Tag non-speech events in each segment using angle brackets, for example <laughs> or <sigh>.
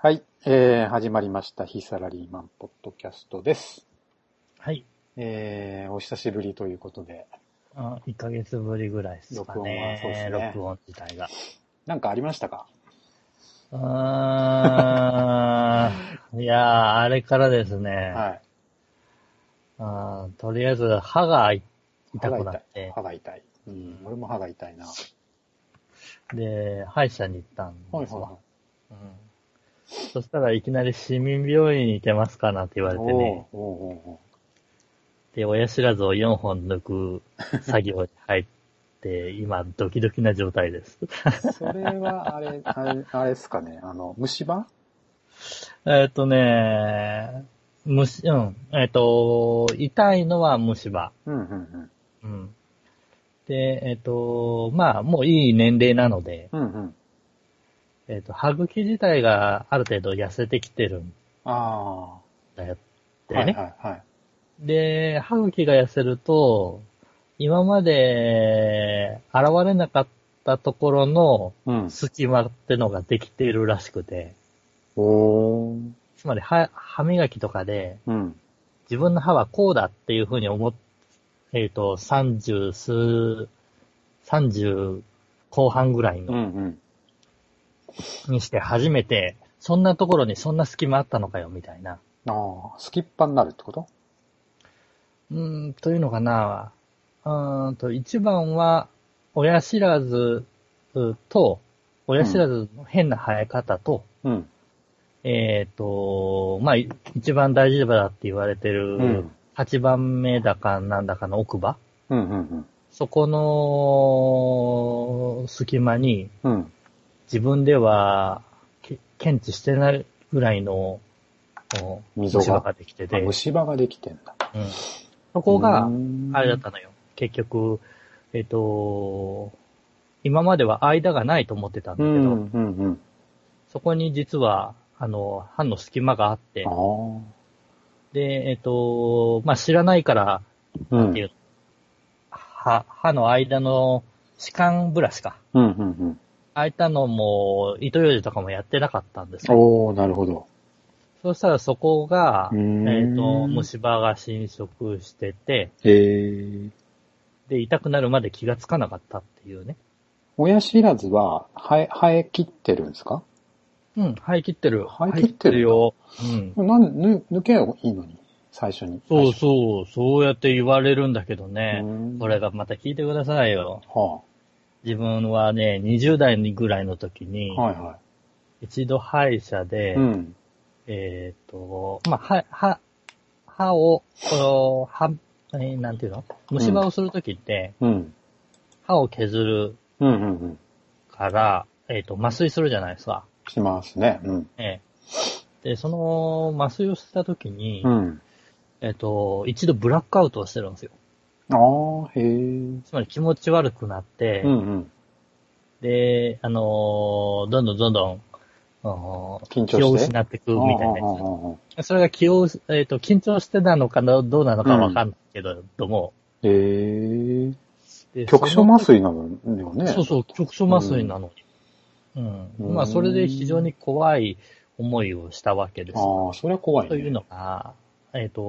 はい、えー、始まりました。非サラリーマンポッドキャストです。はい。えー、お久しぶりということで、あ1ヶ月ぶりぐらいですか録音はね。そうですね録音自体が。なんかありましたか？うーん。<laughs> いやー、あれからですね。はい。あーとりあえず歯が痛くなって、歯が痛い。うん、俺も歯が痛いな。はで、歯医者に行ったんいはいですわ。はうんそしたらいきなり市民病院に行けますかなって言わい。れてね。で、親知らずを4本抜く作業に入って、今ドキドキな状態です。ーそれは、あれ、あれ、あれですかね。あの、虫歯？えっとね、虫、うん。えっ、と、痛いのは虫歯。うん、うん、うん。で、えっ、と、まあ、もういい年齢なので、うん。うん、うん。えっ、と、歯茎自体がある程度痩せてきてるんあだよっあ。てね。はいはいはい。で、歯茎が痩せると、今まで現れなかったところのうん。隙間ってのができているらしくて、おー。つまり歯歯磨きとかで、うん。自分の歯はこうだっていうふうに思っ、えっ、と、30数、30後半ぐらいうん、の、うん。にして初めて、そんなところにそんな隙間あったのかよ、みたいな。ああ、すきっ歯になるってこと？うーん、というのかな。うーんと、一番は、親知らずと、親知らずの変な生え方と、うん。えっ、と、まあ、い一番大事だって言われてうるん、。8番目だかなんだかの奥歯うん、うん、そこの隙間にうん。うん。自分ではけ検知してないぐらいのお溝が虫歯ができてあて、虫歯ができてんだ。うん、そこがうー、んあれだったのよ。結局、えっ、と、今までは間がないと思ってたんだけど、うん、うん、うん。そこに実は、あの、歯の隙間があって。で、えっ、と、まあ、知らないから、うん。っていう、歯、歯の間の歯間ブラシか。うん、うん、ああいったのも、糸ようじとかもやってなかったんですうん。よ。おー、なるほど。そしたらそこが、えっ、と、虫歯が侵食してて。で、痛くなるまで気がつかなかったっていうね。親知らずは生え、生え切ってるんですか？うん、生え切ってる。生え切ってるよ。うん。なん、ぬ、抜けばいいのに、最初に。そうそう、そうやって言われるんだけどうね。んこれがまた聞いてくださいよ。は自分はね、20代ぐらいの時に、あ、はいは一度歯医者で、い。うん。えっ、と、まあ、歯、歯、歯を、この歯、えーなんていうの？虫歯をするときって、うん。歯を削るうん、うん、うん。から、えっ、と、麻酔するじゃないですか。しますね。うん。ええで、その麻酔をしたときに、うん。えっ、と、一度ブラックアウトをしてるんですよ。ああ、へえ。つまり気持ち悪くなって、うん、うん。で、あのーどんどんどんどん、あのー緊張して？気を失っていくみたいなやつ。それが気を、えっ、と、緊張してなのかな、どうなのかわかんないけど、ども。へえ。で局所麻酔なのよね。そうそう、局所麻酔なのに。うん。うんまあ、それで非常に怖い思いをしたわけです。ああ、それは怖いね。というのが、えっ、と、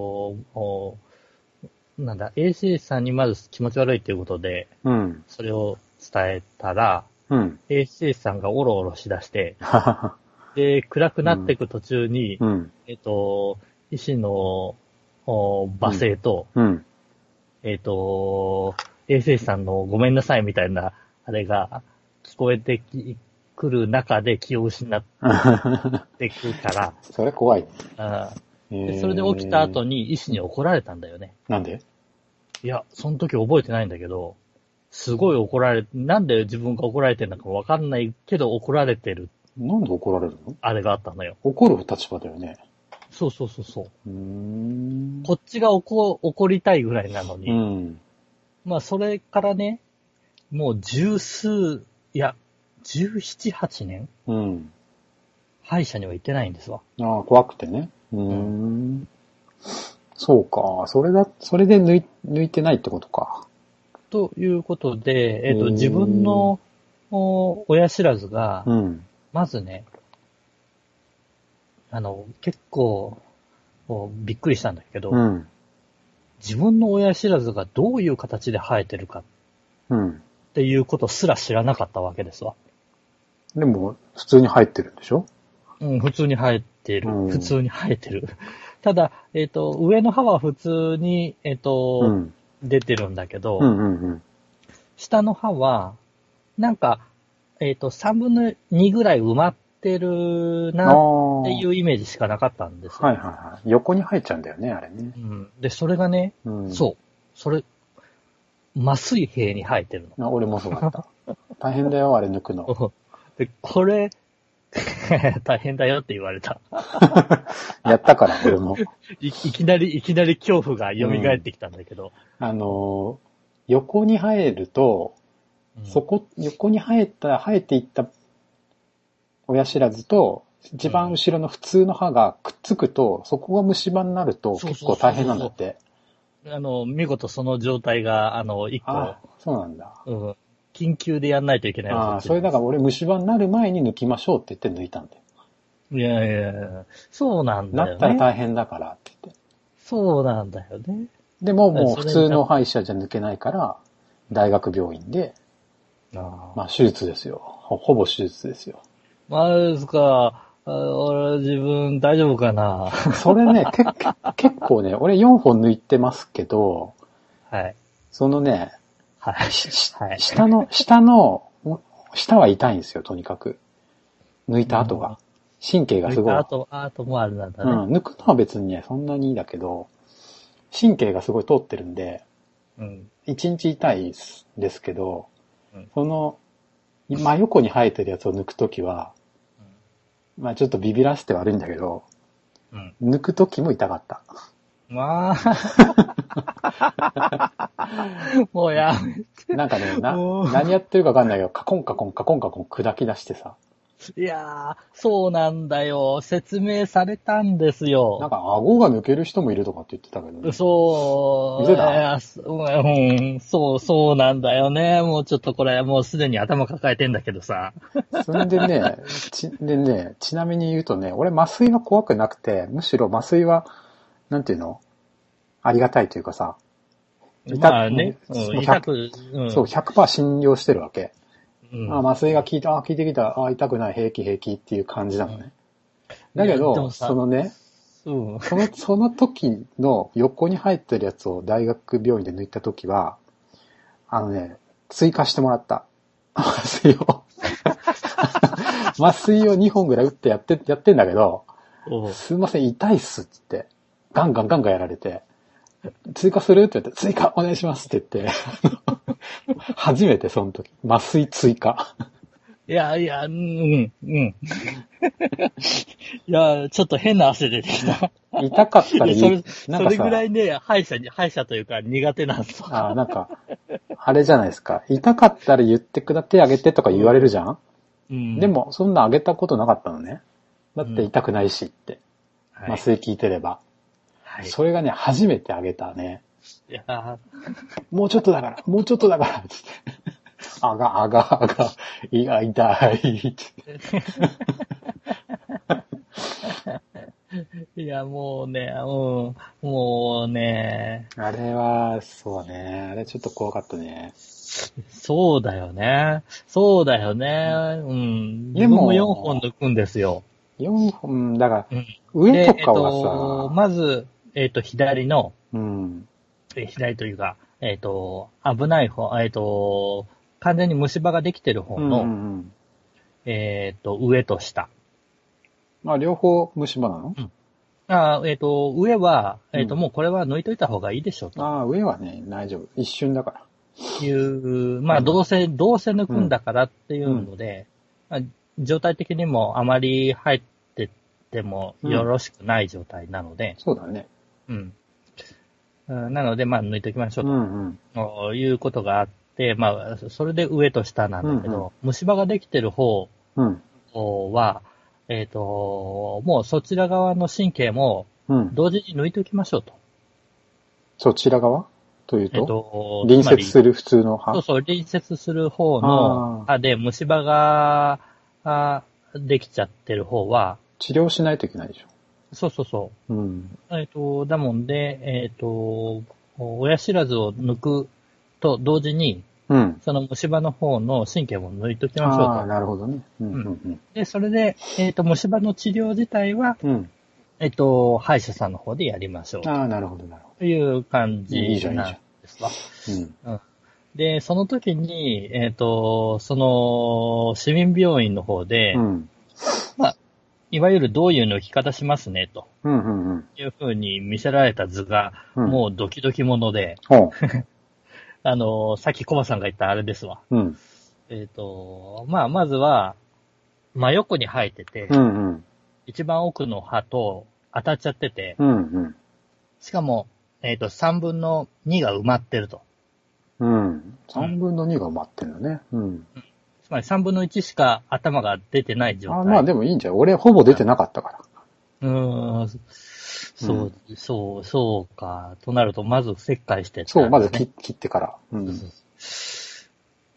おなんだ、AC さんにまず気持ち悪いっていうことで、うん。それを伝えたら、うん。AC さんがオロオロしだして。<laughs> で、暗くなっていく途中に、うん。えっ、と、医師のお罵声と、うん。えっ、と、衛生士さんのごめんなさいみたいな、あれが聞こえてきくる中で気を失っていくから、<laughs> それ怖いね。あへーでえそれで起きた後に医師に怒られたんだよね。なんで？いや、その時覚えてないんだけど、すごい怒られ、なんで自分が怒られてるのかわかんないけど怒られてる、なんで怒られるの？あれがあったのよ。怒る立場だよね。そうそうそうそう。うーん。こっちが怒怒りたいぐらいなのに、うん。まあそれからね、もう十数、いや、十七八年うん。歯医者には行ってないんですわ。ああ、怖くてね。うーん。そうか。それだ、それで抜い抜いてないってことか。ということで、えっ、ー自分のお親知らずが、うん。まずね、あの、結構、びっくりしたんだけど、うん。自分の親知らずがどういう形で生えてるかっうん。ていうことすら知らなかったわけですわ。でも、普通に入ってるんでしょ？うん、普通に生えてる。うん普通に生えてる。ただ、えっ、と、上の歯は普通に、えっ、と、うん。出てるんだけど、うんうんうん。下の歯は、なんか、えっ、と、3分の2ぐらい埋まってるあなあ。っていうイメージしかなかったんですよ。はいはいはい。横に入っちゃうんだよね、あれね。うん、で、それがね、うん。そう、それ、麻酔兵に生えてるあ俺もそうだった。大変だよ、あれ抜くの。の。<laughs> で、これ、<laughs> 大変だよって言われた。<laughs> やったから、俺も。<laughs> いいきなり、いきなり恐怖が蘇ってきたんだけど。あのー横に生えると、うんそこ、横に生えた、生えていった親知らずと、一番後ろの普通の歯がくっつくと、そこが虫歯になると結構大変なんだって。あの、見事その状態が、あの、一個あ、そうなんだ。うん、緊急でやんないといけないああ、それだから俺虫歯になる前に抜きましょうって言って抜いたんだよ。いやいやいや、そうなんだよなったらね。大変だからって言って。そうなんだよね。でももう普通の歯医者じゃ抜けないから、大学病院で、あまあ手術ですよ。ほほぼ手術ですよ。まあですか、あ俺自分大丈夫かな <laughs> それね、け結構ね、俺4本抜いてますけど、はい。そのね、はい。しはい。下の、下の、下は痛いんですよ、とにかく。抜いた後が。神経がすごい。あと、あともあるなんだね。うん、抜くのは別にね、そんなにいいんだけど、神経がすごい通ってるんで、うん。一日痛いですけどうん、その、真横に生えてるやつを抜くときは、まあちょっとビビらせて悪いんだけど、うん。抜くときも痛かった。まあ、もうやめなんかね、な何やってるかわかんないけど、カコンカコンカコンカコン砕き出してさ、いやー、そうなんだよ。説明されたんですなんよ。か顎が抜ける人もいるとかって言ってたけどね。そう。見てた？うん、そう、そうなんだよね。もうちょっとこれ、もうすでに頭抱えてんだけどさ。それでね、ち、でね、ちなみに言うとね、俺麻酔は怖くなくて、むしろ麻酔は、なんていうの？ありがたいというかさ、痛まあね、うん、そう痛く、うん。そう、100%信用してるわけ。うんあ麻酔が効いた、あ効いてきた、あ痛くない、平気平気っていう感じなのね。だけど、そのね、うん。その、その時の横に入ってるやつを大学病院で抜いた時は、あのね、追加してもらった。麻酔を。<laughs> 麻酔を2本ぐらい打ってやって、やってんだけど、すいません、痛いっすって、ガンガンガンガンやられて、追加する？って言って、追加お願いしますって言って、<laughs> 初めてその時、麻酔追加。いや、いや、うん、うん。う <laughs> んいや、ちょっと変な汗出てきた。痛かったらいやそれそれぐらさ、いね、歯医者に、歯医者というか苦手なんですわ。あなんか、あれじゃないですか。痛かったら言ってくだ手あげてとか言われるじゃん、うんで、も、そんなあげたことなかったのね。だって痛くないしって。はい麻酔効いてれば。はい。それがね、初めてあげたね。いや、もうちょっとだから、もうちょっとだから、つって。あが、あが、あが、いや、痛い、って。いや、もうね、うん、もうね、あれは、そうね。あれちょっと怖かったね。そうだよね。そうだよね。うん。でも自分も4本抜くんですよ。4本、だから、うん。上とかでえっとはさ、まず、えっ、と、左の、うん。え左というか、えっ、と、危ない方、えっ、と、完全に虫歯ができてる方うんの、うんうん。えっ、と、上と下。まあ、両方虫歯なの？あえっ、と、上は、えっ、と、うんもうこれは抜いといた方がいいでしょうとああ、上はね、大丈夫。一瞬だから。いう、まあ、うんどうせ、どうせ抜くんだからっていうので、まあ、状態的にもあまり入ってってもよろしくない状態なので、そうだね。うん。うんなので、まあ、抜いときましょううんうん。ということがあって、まあ、それで上と下なんだけど、うんうん虫歯ができてる方うん。は、えっ、と、もうそちら側の神経もうん。同時に抜いておきましょうと。そちら側？というえっ、と、と、隣接る。する普通の歯？そうそう、隣接する方の歯で虫歯があできちゃってる方は、治療しないといけないでしょ。そうそうそう。うん。えっ、と、だもんで、えっ、と、親知らずを抜くと同時に、うん。その虫歯の方の神経も抜いときましょうああ、と。なるほどね。うん、うん、で、それで、えっ、と、虫歯の治療自体は、うん。うん。えっ、と、歯医者さんの方でやりましょうああ、なるほど、なるほという感じなんですわ。ど。うん。で、その時に、えっ、と、その、市民病院の方で、うん。いわゆるどういう抜き方しますね、とうん、うん、うん。いうふうに見せられた図が、うんもうドキドキもので、ほ <laughs> あの、さっきコバさんが言ったあれですわ。う。うん。えっ、と、まあ、まずは、真横に生えてて、うん、うん。一番奥の歯と当たっちゃってて、うん、うん。しかも、えっ、と、3分の2が埋まってると。うん。三分の二が埋まってんだね。うん。つまり3分の1しか頭が出てない状態。あまあでもいいんじゃん。俺ほぼ出てなかったから。うーん。そう、そう、そうか。となると、まず切開してってそう、まずね切切ってから。うん。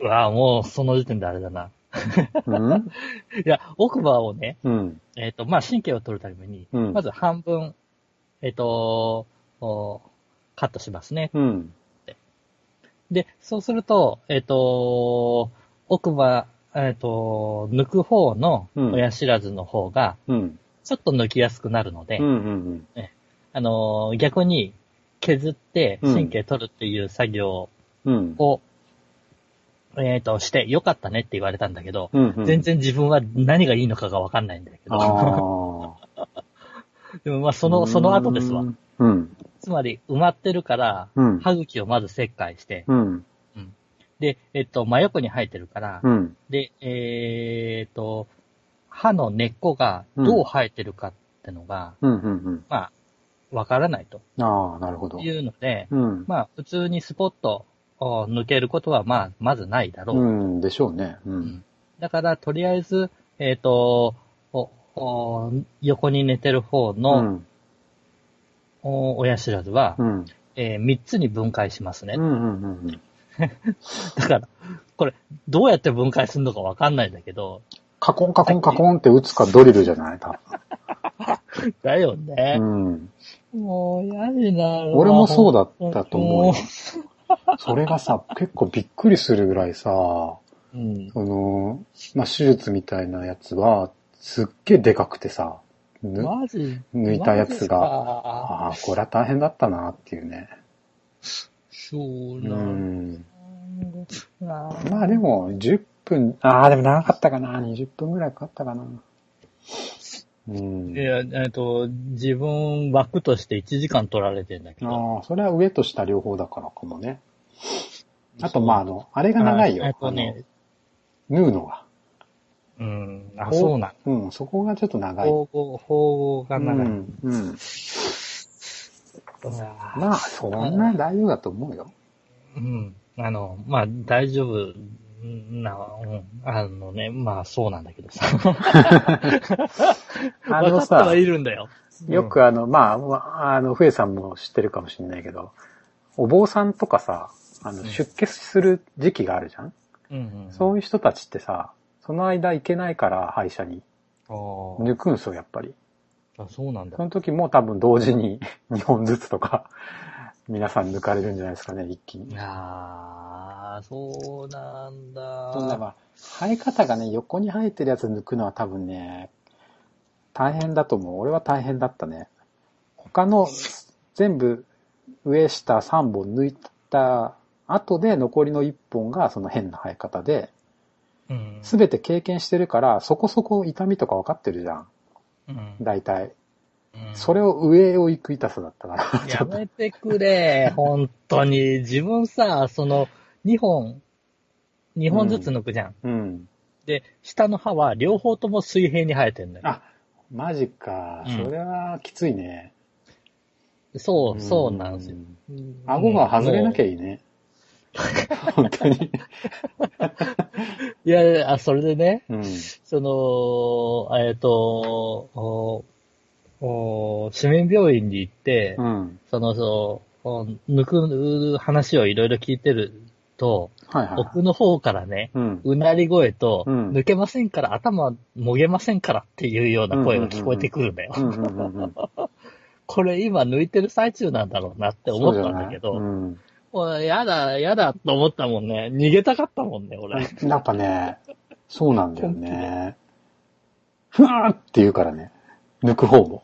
うわぁ、もう、その時点であれだな。うん？<laughs> いや、奥歯をね、うん。えっ、と、まあ、神経を取るために、うんまず半分、えっ、とおカットしますね。うん。で、そうすると、えっ、と奥歯、えっ、と抜く方のうん親知らずの方が、うん。ちょっと抜きやすくなるので、うん。うん。あのー逆に削ってうん神経取るっていう作業うん。を、えっ、と、してよかったねって言われたんだけど、うん。うん。全然自分は何がいいのかがわかんないんだけど。<laughs> でもまあその、その後ですわ。うん。つまり埋まってるから、うん。歯茎をまず切開して、うん。で、えっと、真横に生えてるから、うん。で、えっと、歯の根っこがどう生えてるかってのが、うん。うん。まあ、わからないとああ、なるほど。いうので、うん。まあ、普通にスポッとお抜けることは、まあ、まずないだろう。うん。でしょうね。うん。だから、とりあえず、えっ、とおお、横に寝てる方うの、ん。お親知らずは、うん。え3つに分解しますね。うん。うん。<laughs> だから、これ、どうやって分解するのかわかんないんだけど、カコンカコンカコンって打つかドリルじゃない？多 <laughs> だよね。分。うん。もう嫌にな。俺もそうだったと思う。それがさ、結構びっくりするぐらいさ、うん。その、まあ、手術みたいなやつは、すっげえでかくてさ、ぬ抜いたやつがマああ、これは大変だったなっていうね。そううなんん。だ。まあでも、10分、ああ、でも長かったかな。20分ぐらいかかったかな。うんい。や、えっと、自分枠として1時間取られてんだけど。ああ、それは上と下両方だからかもね。あと、まあ、あの、あれが長いよ。あえっとね、縫うのが。うん。あ、そうなん。うん、そこがちょっと長い。縫合、縫合が長い。うん、うん。まあ、そんな大丈夫だと思うよ。うん。あの、まあ、大丈夫な、うん。あのね、まあ、そうなんだけどさ。<laughs> あの分かってはさ、いるんだよ。よくあの、まあ、まあ、あの、ふえさんも知ってるかもしれないけど、お坊さんとかさ、あの、うん出家する時期があるじゃん、うん、うん。そういう人たちってさ、その間行けないから歯医者に抜くんすよ、やっぱり。あ、そうなんだそ。の時も多分同時に <laughs> 2本ずつとか、皆さん抜かれるんじゃないですかね、一気に。いやー、そうなんだ。そうだから、生え方がね、横に生えてるやつ抜くのは多分ね、大変だと思う。俺は大変だったね。他の全部上下3本抜いた後で残りの1本がその変な生え方で、うん。すべて経験してるから、そこそこ痛みとか分かってるじゃん。うん。大体。うんそれを上を行く痛さだったから。<laughs> やめてくれ、本当に。自分さ、その、2本、2本ずつ抜くじゃん。うん。で、下の歯は両方とも水平に生えてんだよ。あ、マジか。うんそれはきついね。そう、そうなんですよ。顎が外れなきゃ。いいね。<laughs> 本当に。いや、あ、それでね、うん。その、えっ、と、おお市民病院に行って、うん。その、そう、お抜く話をいろいろ聞いてると、はいはい。奥の方からね、うん。うなり声と、うん抜けませんから、頭もげませんからっていうような声が聞こえてくるんだよ。<laughs> これ今抜いてる最中なんだろうなって思ったんだけど、そうもうやだ、やだと思ったもんね。逃げたかったもんね、俺。やっぱね、そうなんだよね。ふわーって言うからね。抜く方も。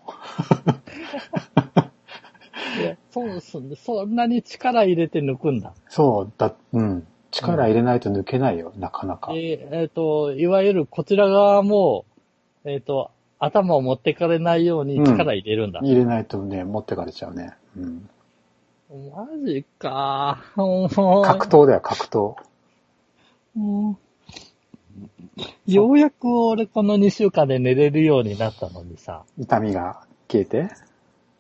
いやそうそ、そんなに力入れて抜くんだ。そう、だ、うん。力入れないと抜けないよ、なかなか。でえっ、と、いわゆるこちら側も、えっ、と、頭を持ってかれないように力入れるんだ。入れないとね、持ってかれちゃうね。うん。マジか。<laughs> 格闘だよ、格闘。もうようやく俺この2週間で寝れるようになったのにさ。痛みが消えて？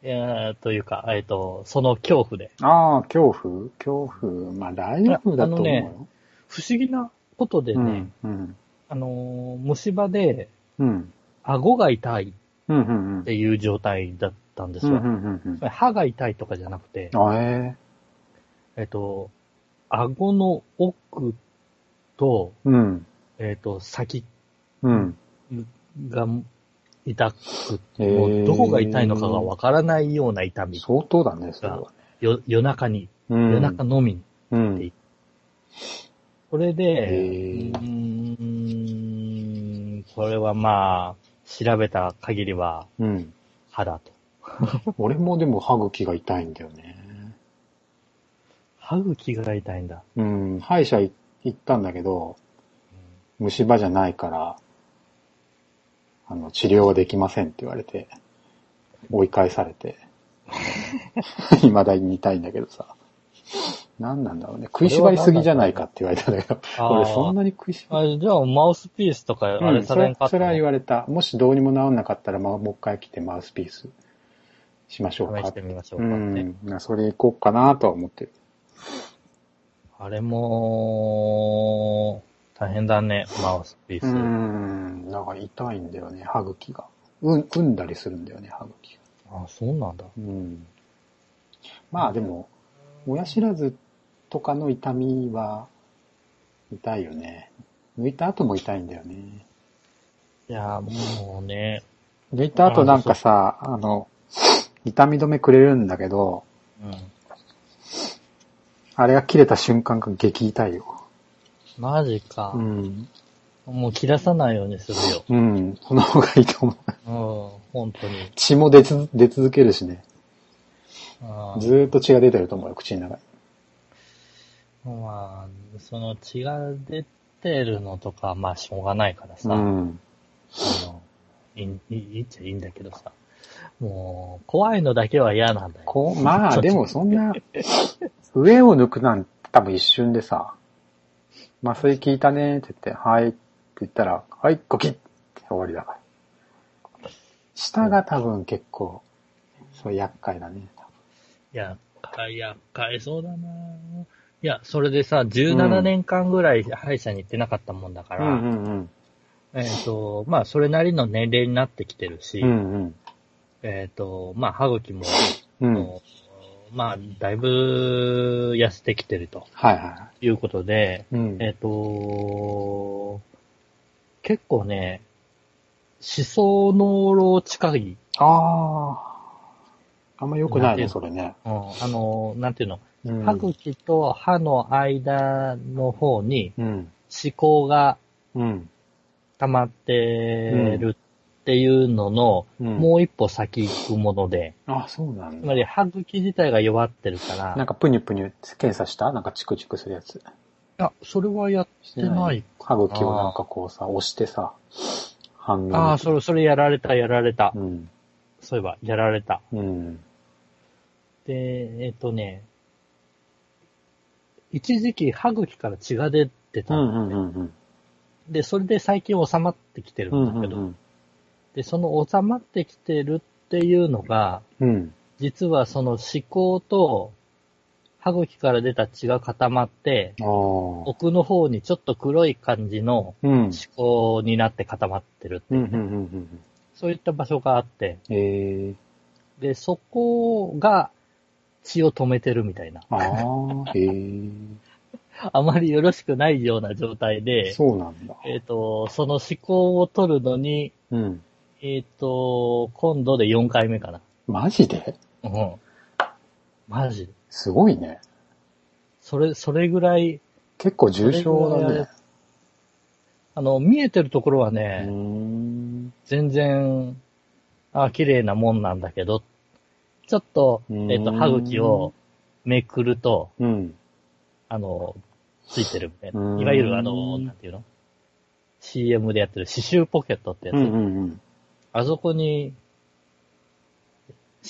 えー、というか、えっ、と、その恐怖で。ああ、恐怖？恐怖？まあ大丈夫だと思うよ。不思議なことでね、うん、うん、あのー虫歯でうん。顎が痛いっ。ていう状態だったんですうん、よ。うん、うんうん。歯が痛いとかじゃなくて、あええっ、と、顎の奥と、えうん、えっ、と、先うん。が痛く、へーもうどこが痛いのかがわからないような痛み。相当だね、それはね。よ夜中に、うん。夜中のみに。うん。それで、うーん、これはまあ、調べた限りはうん。歯だと。<laughs> 俺もでも歯茎が痛いんだよね。歯茎が痛いんだ。うん。歯医者行ったんだけど、虫歯じゃないから、あの、治療はできませんって言われて、追い返されて、<laughs> 未だに痛いんだけどさ。何なんだろうね。食いしばりすぎじゃないかって言われたんだけど、俺そんなに食いしばりあじゃあ、マウスピースとかあれうん、それんかったそれは言のわれた。もしどうにも治んなかったら、まあ、もう一回来てマウスピースしましょうか。試してみましょううかって。ん。なそれ行こうかなとは思ってる。あれも、大変だね、マウスピース。うん。なんか痛いんだよね、歯茎が。うん、産んだりするんだよね、歯茎が。あ、そうなんだ。うん。まあでも、親知らずとかの痛みは痛いよね。抜いた後も痛いんだよね。いや、もうね、抜いた後なんかさ、あの、痛み止めくれるんだけど、うん。あれが切れた瞬間が激痛いよ。マジか。うん。もう切らさないようにするよ。うん。その方がいいと思う。うん、本当に。血も出つ出続けるしね。あずーっと血が出てると思うよ、口の中に。まあ、その血が出てるのとか、まあしょうがないからさ、うん。あのいいいいいっちゃいいんだけどさ、もう、怖いのだけは嫌なんだよ。こう、<laughs> まあでもそんな、上を抜くなんて多分一瞬でさ、麻酔効いたねって言って、はいって言ったら、はい、ゴキッって終わりだから。下が多分結構、そう厄介だね。やっかい、やっかいそうだないや、それでさ、17年間ぐらい歯医者に行ってなかったもんだから、うんうんえっ、と、まあ、それなりの年齢になってきてるし、うん。うんうん。えっ、と、まあ、歯茎も、うん。まあ、だいぶ痩せてきてるとはいはいうことで、い。うん。えっ、と、結構ね、思想脳炉近い、ああ。あんま良くないね、それね。うん、あの、なんていうの、うん歯茎と歯の間の方にうん。思考がうん。溜まってるっていうのの、うん。もう一歩先行くもので、あ、そうなんだ。つまり歯茎自体が弱ってるから、なんかプニュプニュ検査した？なんかチクチクするやつ。あ、それはやってない。歯茎をなんかこうさ、押してさ、反応。ああ、それ、それやられた、やられた。うん。そういえば、やられた。うん。で、えっ、とね、一時期歯茎から血が出てたうんの、うんうんで、それで最近収まってきてるうん。うんんだけど、うんで、その収まってきてるっていうのが、うん。うん。実はその思考と歯茎から出た血が固まって。奥の方にちょっと黒い感じのうん。思考になって固まってるってうんいうね。そういった場所があって、ええで、そこが血を止めてるみたいな。ああ、へえ <laughs> あまりよろしくないような状態で、そうなんだ。えっ、と、その思考を取るのに、うん。えっ、と、今度で4回目かな。マジで？うん。マジで。すごいね。それ、それぐらい、結構重症だね。あの、見えてるところはうね。全然、あ、綺麗なもんなんだけど、ちょっと、えっ、と、歯茎をめくると、うん。あの、ついてるみたいうな。いわゆるあの、なんていうの ?CM でやってる刺繍ポケットってやつ。うんうんうん。あそこに、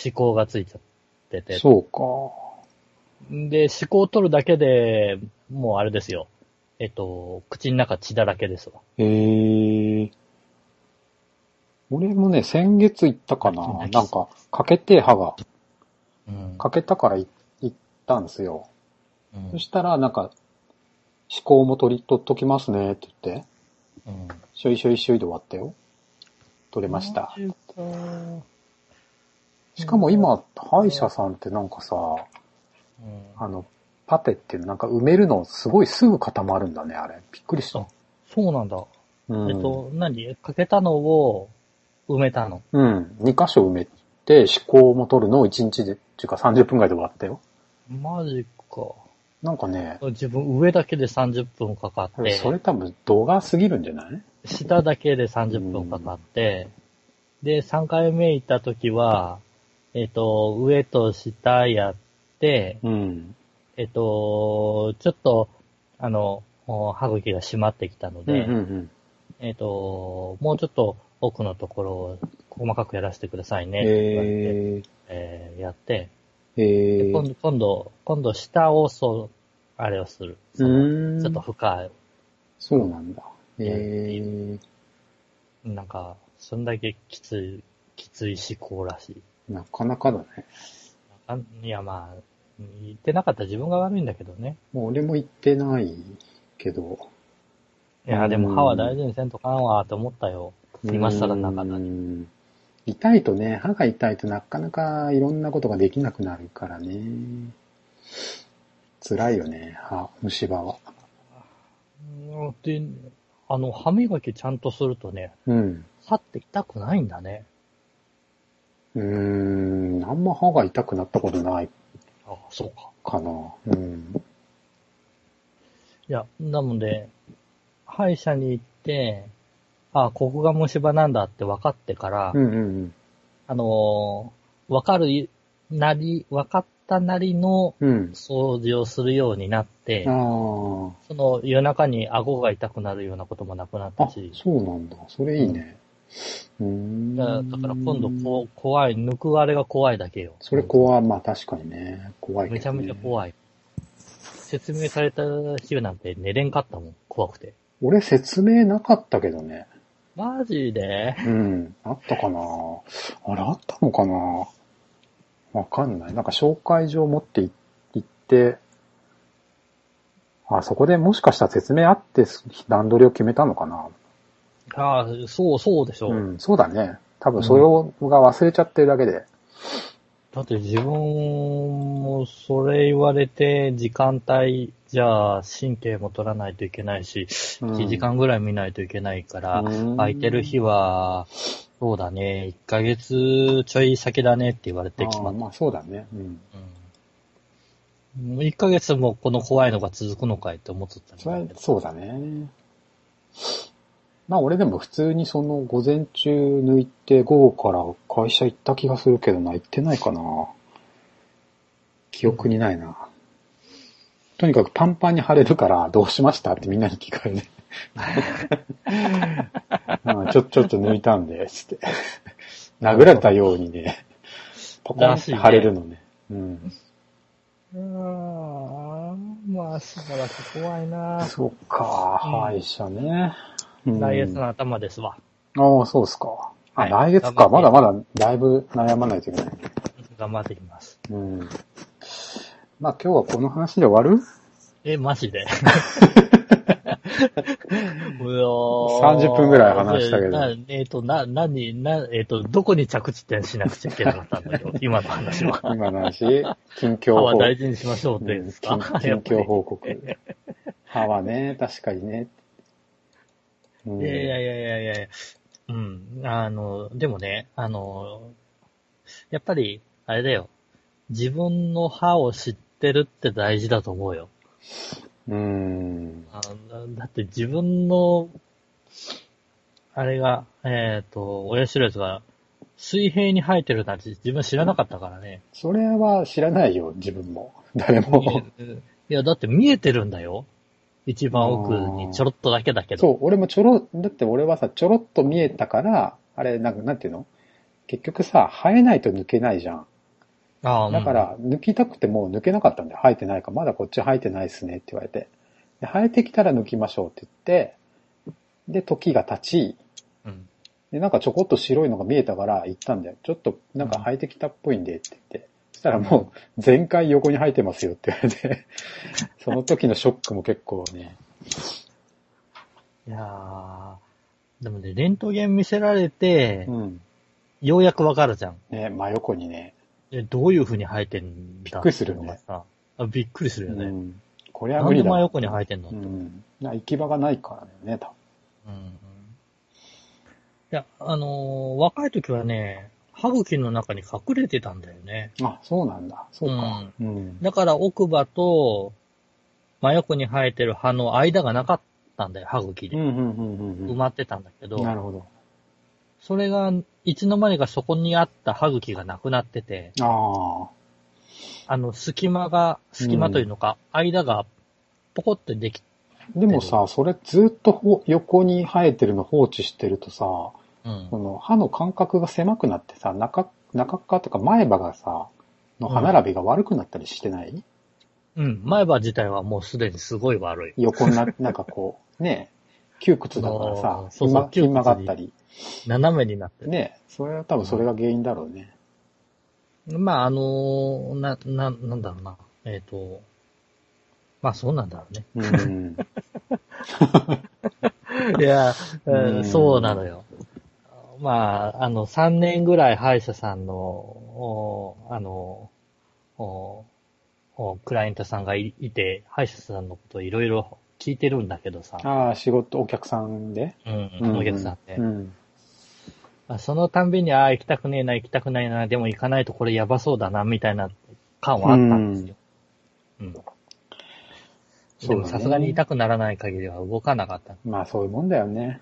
思考がついちゃってて。そうか。で、思考を取るだけで、もうあれですよ。えっと、口の中血だらけですわ。へえ。俺もね、先月行ったかな。なんか、かけて歯が、うん。かけたからい行ったんですよ。うんそしたら、なんか、思考も取り、取っときますねって言って、うん。しょいしょいしょいで終わったよ。取れました。しかも今、歯医者さんってなんかさ、うんあの、パテっていうのなんか埋めるのすごいすぐ固まるんだね、あれ。びっくりした。そうなんだ。うん。えっと、何？かけたのを埋めたの。うん。2箇所埋めて、思考も取るのを1日で、っていうか30分ぐらいで終わったよ。マジか。なんかね、自分上だけで30分かかって、それ多分動画すぎるんじゃない？下だけで30分かかって、で、3回目行った時は、えっ、と、上と下やって、うん。えっ、と、ちょっと、あの、お歯茎が締まってきたのうんで、うんうん。えっ、と、もうちょっと奥のところを細かくやらせてくださいね、って言われて、ええーやって、ー、え今度、今度、今度下をそう、あれをする。ちょっと深い。そうなんだ。えー、なんか、そんだけきつい、きつい思考らしい。なかなかだね。あいや、まあ、言ってなかったら自分が悪いんだけどね。もう俺も言ってないけど。いや、うんでも歯は大事にせんとかんわって思ったよ。今更ながらうに。ん痛いとね、歯が痛いとなかなかいろんなことができなくなるからね。辛いよね、歯、虫歯は。うんで、あの、歯磨きちゃんとするとね、うん。歯って痛くないんだね。うーん、あんま歯が痛くなったことないあそうか。かな。うん。いや、なので、歯医者に行って、あ、ここが虫歯なんだって分かってから、うんうんあのー分かるなり、分かったなりのうん。うん。掃除をするようになって、あその夜中に顎が痛くなるようなこともなくなったし、、そうなんだ。それいいね。うーん。だだから今度こう怖い、抜くあれが怖いだけよ。それ怖い、まあ確かにね。怖いね。めちゃめちゃ怖い。説明された日なんて寝れんかったもん、怖くて。俺説明なかったけどね。マジで？うん。あったかなあれあったのかなわかんない。なんか紹介状持ってい行って、あ、そこでもしかしたら説明あって段取りを決めたのかなああ、そう、そうでしょ。うん、そうだね。多分それをが忘れちゃってるだけで。だって自分もそれ言われて時間帯じゃあ神経も取らないといけないし、うん1時間ぐらい見ないといけないから、うん空いてる日は、そうだね、1ヶ月ちょい先だねって言われて決まった。まあそうだね。うん。うん、もう1ヶ月もこの怖いのが続くのかいって思っとったんそれだけど。そうだね。まあ俺でも普通にその午前中抜いて午後から会社行った気がするけどな、行ってないかな。記憶にないな。とにかくパンパンに腫れるからどうしましたってみんなに聞かれる。<laughs> うんちょ、ちょっと抜いたんで、つって。殴られたようにね、ポコンって腫れるのね。うん。うーん、まあしばらく怖いなそっか、うん歯医者ね。うん来月の頭ですわ。ああ、そうですか。あ、はい来月か。まだまだだいぶ悩まないといけない。頑張ってきます。うん。まあ今日はこの話で終わる？え、マジで <laughs> ?30 30分ぐらい話したけどえっ、と、な、何、な、えっ、と、どこに着地点しなくちゃいけなかったんだよ？<laughs> 今の話は。今の話、近況報歯は大事にしましょうって言うんですか、近近況報告。歯はね、確かにね。うんいやいやいやいやいやいやうん。あの、でもね、あの、やっぱり、あれだよ。自分の歯を知ってるって大事だと思うよ。うん。あのだって自分の、あれが、えっ、と、親知らずが水平に生えてるなんて自分知らなかったからね。それは知らないよ、自分も。誰も。いや、だって見えてるんだよ。一番奥にちょろっとだけだけど。そう、俺もちょろ、だって俺はさ、ちょろっと見えたから、あれ、なんか、なんていうの？結局さ、生えないと抜けないじゃん。だか、ら、抜きたくても抜けなかったんだよ。生えてないから、まだこっち生えてないっすねって言われて。で生えてきたら抜きましょうって言って、で、時が経ち、うんうんで、なんかちょこっと白いのが見えたから行ったんだよ。ちょっとなんか生えてきたっぽいんでって言って。そしたらもう全開横に生えてますよって言われて、<laughs> その時のショックも結構ね。いやーでもね、レントゲン見せられて、うん。ようやくわかるじゃん。ね、真横にね。えどういう風に生えてんだびっくりするよねさあびっくりするよね。うん。これは無理だ。真横に生えてんの、ううんん。な行き場がないからね、多うんいや、あのー若い時はね、歯茎の中に隠れてたんだよね。分。あ、そうなんだ。そうか。うん。だから奥歯と真横に生えてる歯の間がなかったんだよ、歯茎で。うん、うん、うん、うん。埋まってたんだけど、なるほど。それが、いつの間にかそこにあった歯茎がなくなってて、ああ。あの、隙間が、隙間というのか、間がポコってでき、でもさ、それずっとほ横に生えてるの放置してるとさ、うんそ。の歯の間隔が狭くなってさ、中、中側とか前歯がさ、の歯並びが悪くなったりしてない、うん。前歯自体はもうすでにすごい悪い。横にな、なんかこう、ね、窮屈だからあさー、そうそうひ曲がったり。斜めになってる。ね、それは多分それが原因だろうね。まあ、あのーな、な、なんだろうな。えっ、と、まあそうなんだろうね。うん。<laughs> いや、え <laughs> ーうんそうなのよ。まあ、あの、3年ぐらい歯医者さんの、おあの、おおクライアントさんがいいて、歯医者さんのこといろいろ聞いてるんだけどさ、ああ、仕事、お客さんで？うん、お客さんで、うん。まあそのたんびに、ああ、行きたくねえな、行きたくないな、でも行かないとこれやばそうだな、みたいな感はあったんですよ。うん。でもさすがに痛くならない限りは動かなかったんまあそういうもんだよね。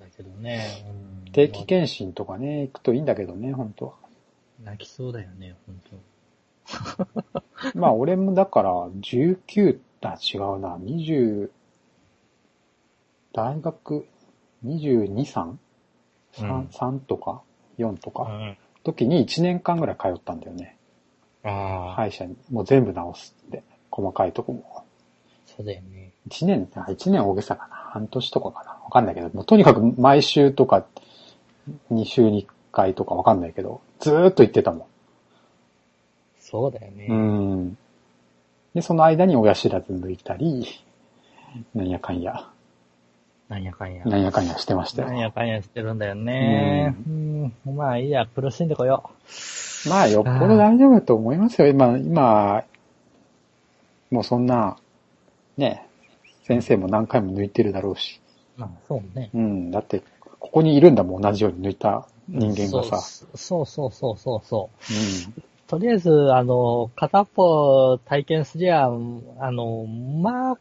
だけどね。うん定期検診とかね、行くといいんだけどね、本当は。泣きそうだよね、本当 <laughs> まあ俺もだから19、あ、違うな、20、大学？22、3? うん3、3とか？4とか、うん。時に1年間ぐらい通ったんだよね。ああ、歯医者に。もう全部直すって。細かいとこも。そうだよね。1年、あ1年大げさかな。半年とかかな。わかんないけど、もうとにかく毎週とか、2週に1回とかわかんないけど、ずーっと行ってたもそうだよね。ん。うん。で、その間に親知らず抜いたり、なんやかんや、なんやかんや。なんやかんやしてましたよ。なんやかんやしてるんだよね。うん。まあいいや、苦しんでこよまあ、よっぽど大丈夫だと思いますよ。今、今、もうそんな、ね、先生も何回も抜いてるだろうし。う。まあそうね。うん。だって、ここにいるんだもん、同じように抜いた人間がさ。そうそうそうそうそう。うん。とりあえず、あの、片っぽ体験すりゃ、あの、まあ、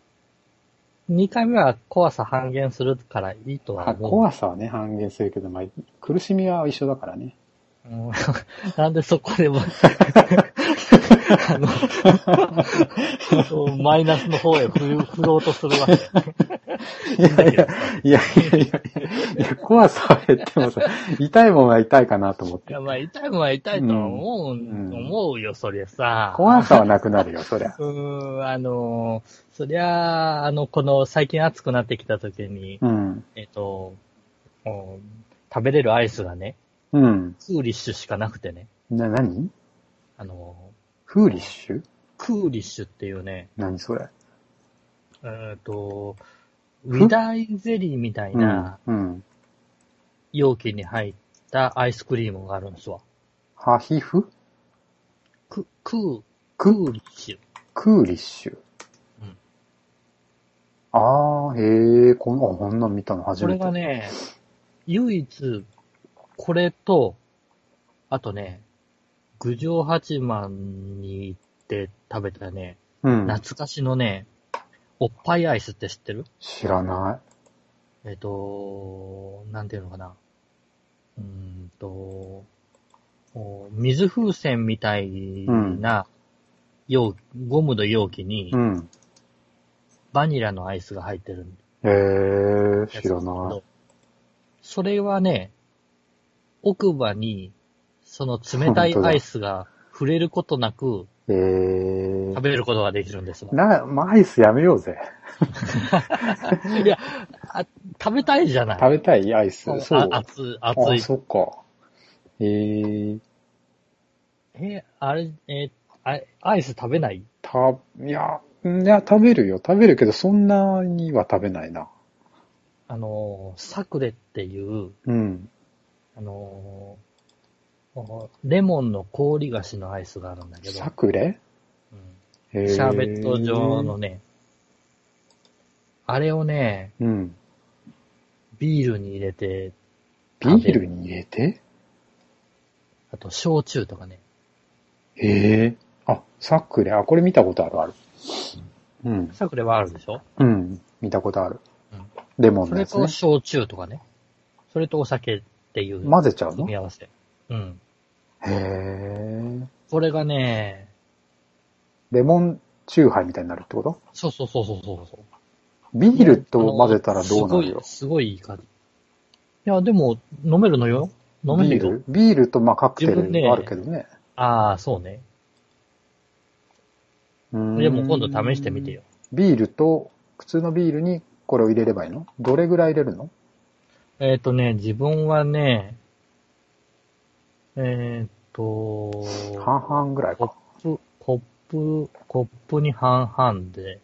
2回目は怖さ半減するからいいとはあ思う。怖さはね、半減するけど、まあ、苦しみは一緒だからね。うん <laughs> なんでそこでも、マイナスの方へ振ろうとするわけ。いやいや、いやいやいやいや、怖さは減ってもさ、痛いもんは痛いかなと思っていや、。まあ、痛いもんは痛いとは思う、ん思うよ、そりゃさ。怖さはなくなるよ、そりゃ。<laughs> うーん、あの、そりゃ、あの、この最近暑くなってきた時に、うん。えっと、食べれるアイスがね、うん。クーリッシュしかなくてね、な、何？あの、フーリッシュ？クーリッシュっていうね、何それ？えっと、ウィダイゼリーみたいなうん。容器に入ったアイスクリームがあるんですわ。ハヒフ？ク、クー、ククーリッシュ。クーリッシュ？ああ、へえ、こんあこんなん見たの？初こめて。れがね、唯一、これと、あとね、郡上八幡に行って食べたね、うん。懐かしのね、おっぱいアイスって知ってる？知らなえっ、と、なんていうのかな。うーんと、お水風船みたいな容、ゴムの容器にい。うん。バニラのアイスが入ってるへえ、やつ知らない。それはね、奥歯に、その冷たいアイスが触れることなくへえ食。べることができるんですわ。な、まあアイスやめようぜ。<laughs> いやあ、食べたいじゃない食べたいアイス。そう。あ熱い、あ。そっか。へえ。え、あれ、えあアイス食べない？た、いや、いや、食べるよ。食べるけど、そんなには食べないな。あの、サクレっていう、うん。あのー、レモンの氷菓子のアイスがあるんだけど、サクレ？うんへシャーベット状の。ね、あれをね、うん。ビールに入れて、ビールに入れて？あと焼酎とかね、へえ。あ、サクレ。あ、これ見たことあるある。うん。サクレはあるでしょ？うん。見たことあるうん。レモンそれのやつね。と焼酎とかね、それとお酒っていう混ぜちゃうの？組み合わせ。うん。へえ。これがね、レモンチューハイみたいになるってこと？そうそうそうそうそうそう。ビールと混ぜたらどうなるよ？すごい、すごいいい感じ。いや、でも、飲めるのよ飲めるよ。ビール？ビールとまあカクテルがあるけどね。ああ、そうね。うーんでも今度試してみてよ。ビールと、普通のビールにこれを入れればいいの？どれぐらい入れるの？えっ、とね、自分はね、えっ、と、半々ぐらいコか。ップ、コップ、コップに半々で、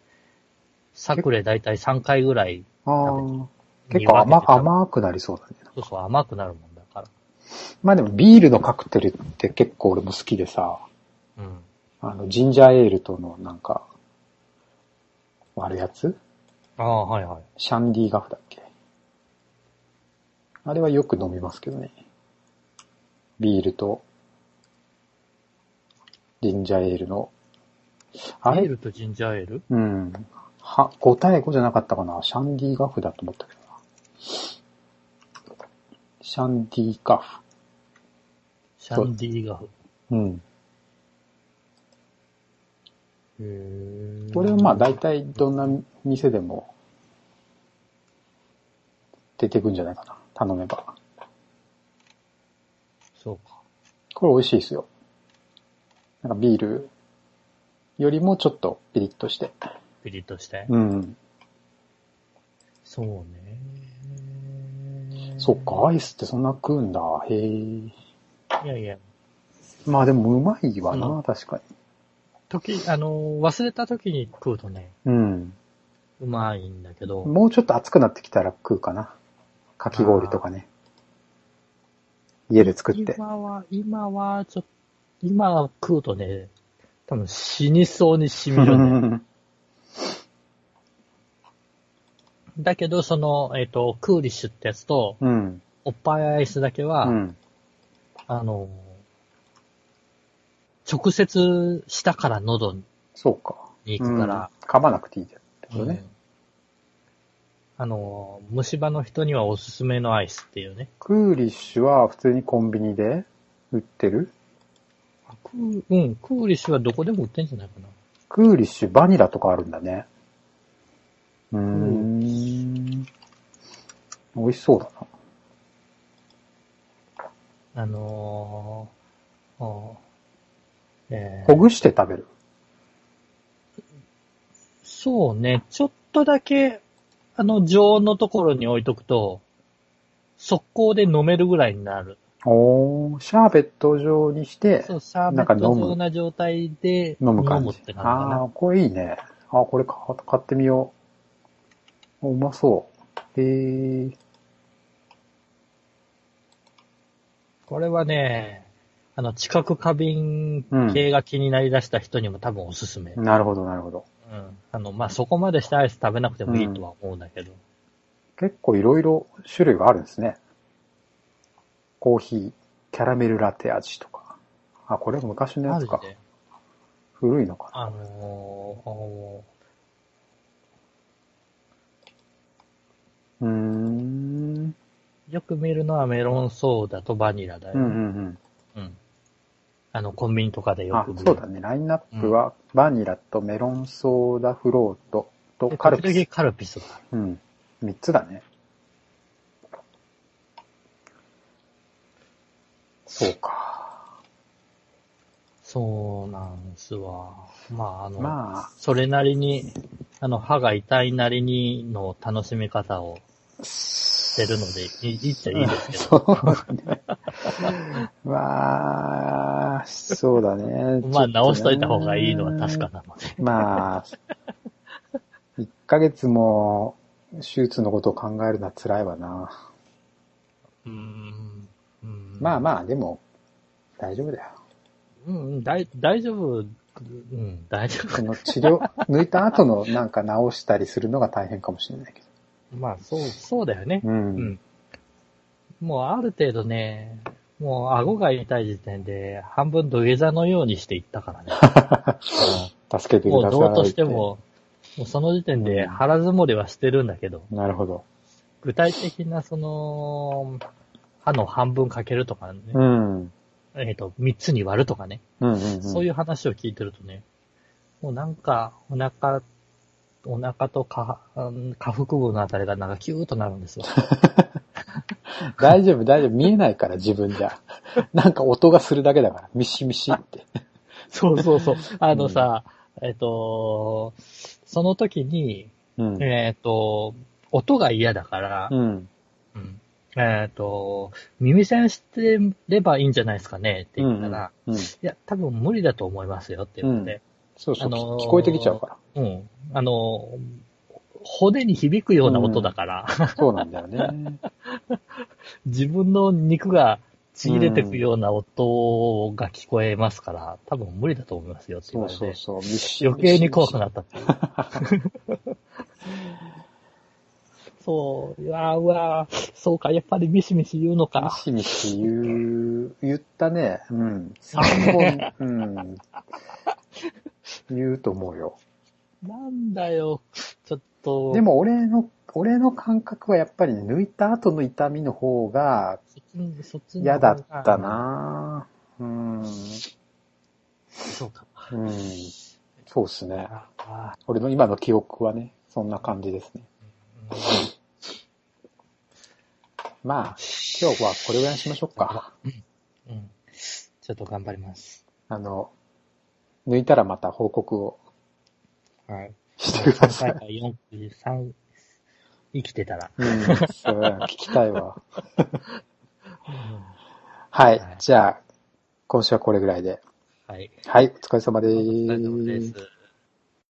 サクレだいたい3回ぐらい、ああ。結に構甘甘くなりそうだね。そうそう甘くなるもんだから。まあでもビールのカクテルって結構俺も好きでさ、うん。あの、ジンジャーエールとのなんか、割るやつ？ああ、はいはい。シャンディガフだっけ？あれはよく飲みますけどね。ビールと、ジンジャーエールの、あれ？ビールとジンジャーエール？うん。は、5対5じゃなかったかな？シャンディガフだと思ったけどな。シャンディガフ。シャンディガフ。うん。へーこれはまあ大体どんな店でも出てくんじゃないかな。頼めば。そうか。これ美味しいですよ。なんかビールよりもちょっとピリッとして。ピリッとして？うん。そうね。そっか、アイスってそんな食うんだ。へえ。いやいや、まあでもうまいわな、うん確か時、あの、忘れた時に食うとね、に。うん。うまいんだけど、もうちょっと暑くなってきたら食うかな。かき氷とかね。家で作って。今は、今は、ちょっと、今食うとね、多分死にそうに染みるん <laughs> だけど、その、えっ、と、クーリッシュってやつと、うん。おっぱいアイスだけは、うん。あの、直接舌から喉にそうか。行くから、うん噛まなくていいってことうんね。あの、虫歯の人にはおすすめのアイスっていうね。クーリッシュは普通にコンビニで売ってる？クーうん、クーリッシュはどこでも売ってんじゃないかな。クーリッシュバニラとかあるんだね。うーん。美味しそうだな。あのーおえーほぐして食べる？そうね、ちょっとだけ、あの、常温のところに置いとくと、速攻で飲めるぐらいになる。おー、シャーベット状にしてそう、シャーベなんか飲むット状な状態で飲む感じ。って感じ。ああー、これいいね。あーこれ買買ってみよう。おうまそう。へえ。これはね、あの、知覚過敏系が気になりだした人にも多分おすすめ。なるほど、なるほど。うん。あの、まあ、そこまでしてアイス食べなくてもいいとは思うんだけど。結構いろいろ種類があるんですね。コーヒー、キャラメルラテ味とか。あ、これ昔のやつか。古いのかな。あのーおうーん。ーよく見るのはメロンソーダとバニラだよね。うんうんうん。うん。あの、コンビニとかでよあく見、る。そうだね。ラインナップは、バニラとメロンソーダフロートとでカルピス。時々カルピスがある。うん。三つだね。そうか。そうなんですわ。まあ、あの、まあ、それなりに、あの、歯が痛いなりにの楽しみ方をしてるので、いいいっちゃいいですけど。そうね。まあ、そうだね。<laughs> まあ、直しといた方がいいのは確かなので。まあ、1ヶ月も手術のことを考えるのは辛いわな。うーん。うんまあまあ、でも、大丈夫だよ。うん、大大丈夫。うん、大丈その治療、抜いた後のなんか直したりするのが大変かもしれないけ夫。まあ、そう、そうだよね。ど。う。うんん。もうある程度ね、もう顎が痛い時点で半分土下座のようにしていったからね。<laughs> 助けてもください。うどうとして。も、もうその時点で腹積もりはしてるんだけど、なるほど。具体的なその、歯の半分かけるとかね、うん。えっ、と、三つに割るとかね、うんうんうん。そういう話を聞いてるとね、もうなんか、お腹、お腹と下うん下腹部のあたりがなんかキューッとなるんですよ。<laughs> 大丈夫、大丈夫。見えないから、自分じゃ。<laughs> なんか音がするだけだから。ミシミシって。<laughs> そうそうそう。あのさ、えっ、と、その時に、うん。えっ、と、音が嫌だから、うん。うんえっ、と、耳栓してればいいんじゃないですかねって言ったら、うん。いや、多分無理だと思いますよって言って、そうそう、あのー聞こえてきちゃうから。うん。あの、骨に響くような音だから、そうなんだよね。<laughs> 自分の肉がちぎれてくような音が聞こえますから、多分無理だと思いますよって言そうわれて、そうそう。ミシ余計に怖くななったっていう。<laughs> そう、うわーうわーそうか、やっぱりミシミシ言うのミか。シミシ言う、言ったね。うん。三本、うん。言うと思うよ。なんだよ、ちょっと。で、も俺の、俺の感覚はやっぱりね抜いた後の痛みの方が嫌だった。なうん。そうか。うん。そうっすね。あ俺の今の記憶はね、そんな感じですね。ーまあ、今日はこれぐらいにしましょうか。うん。ちょっと頑張ります。あの、抜いたらまた報告をはい。してくださ3い回。か4、3、生きてたら。うん、そう聞きたいわ。<laughs> はいはい。じゃあ、今週はこれぐらいで。はい。はい、お疲れ様でお疲れ様ー。ですす。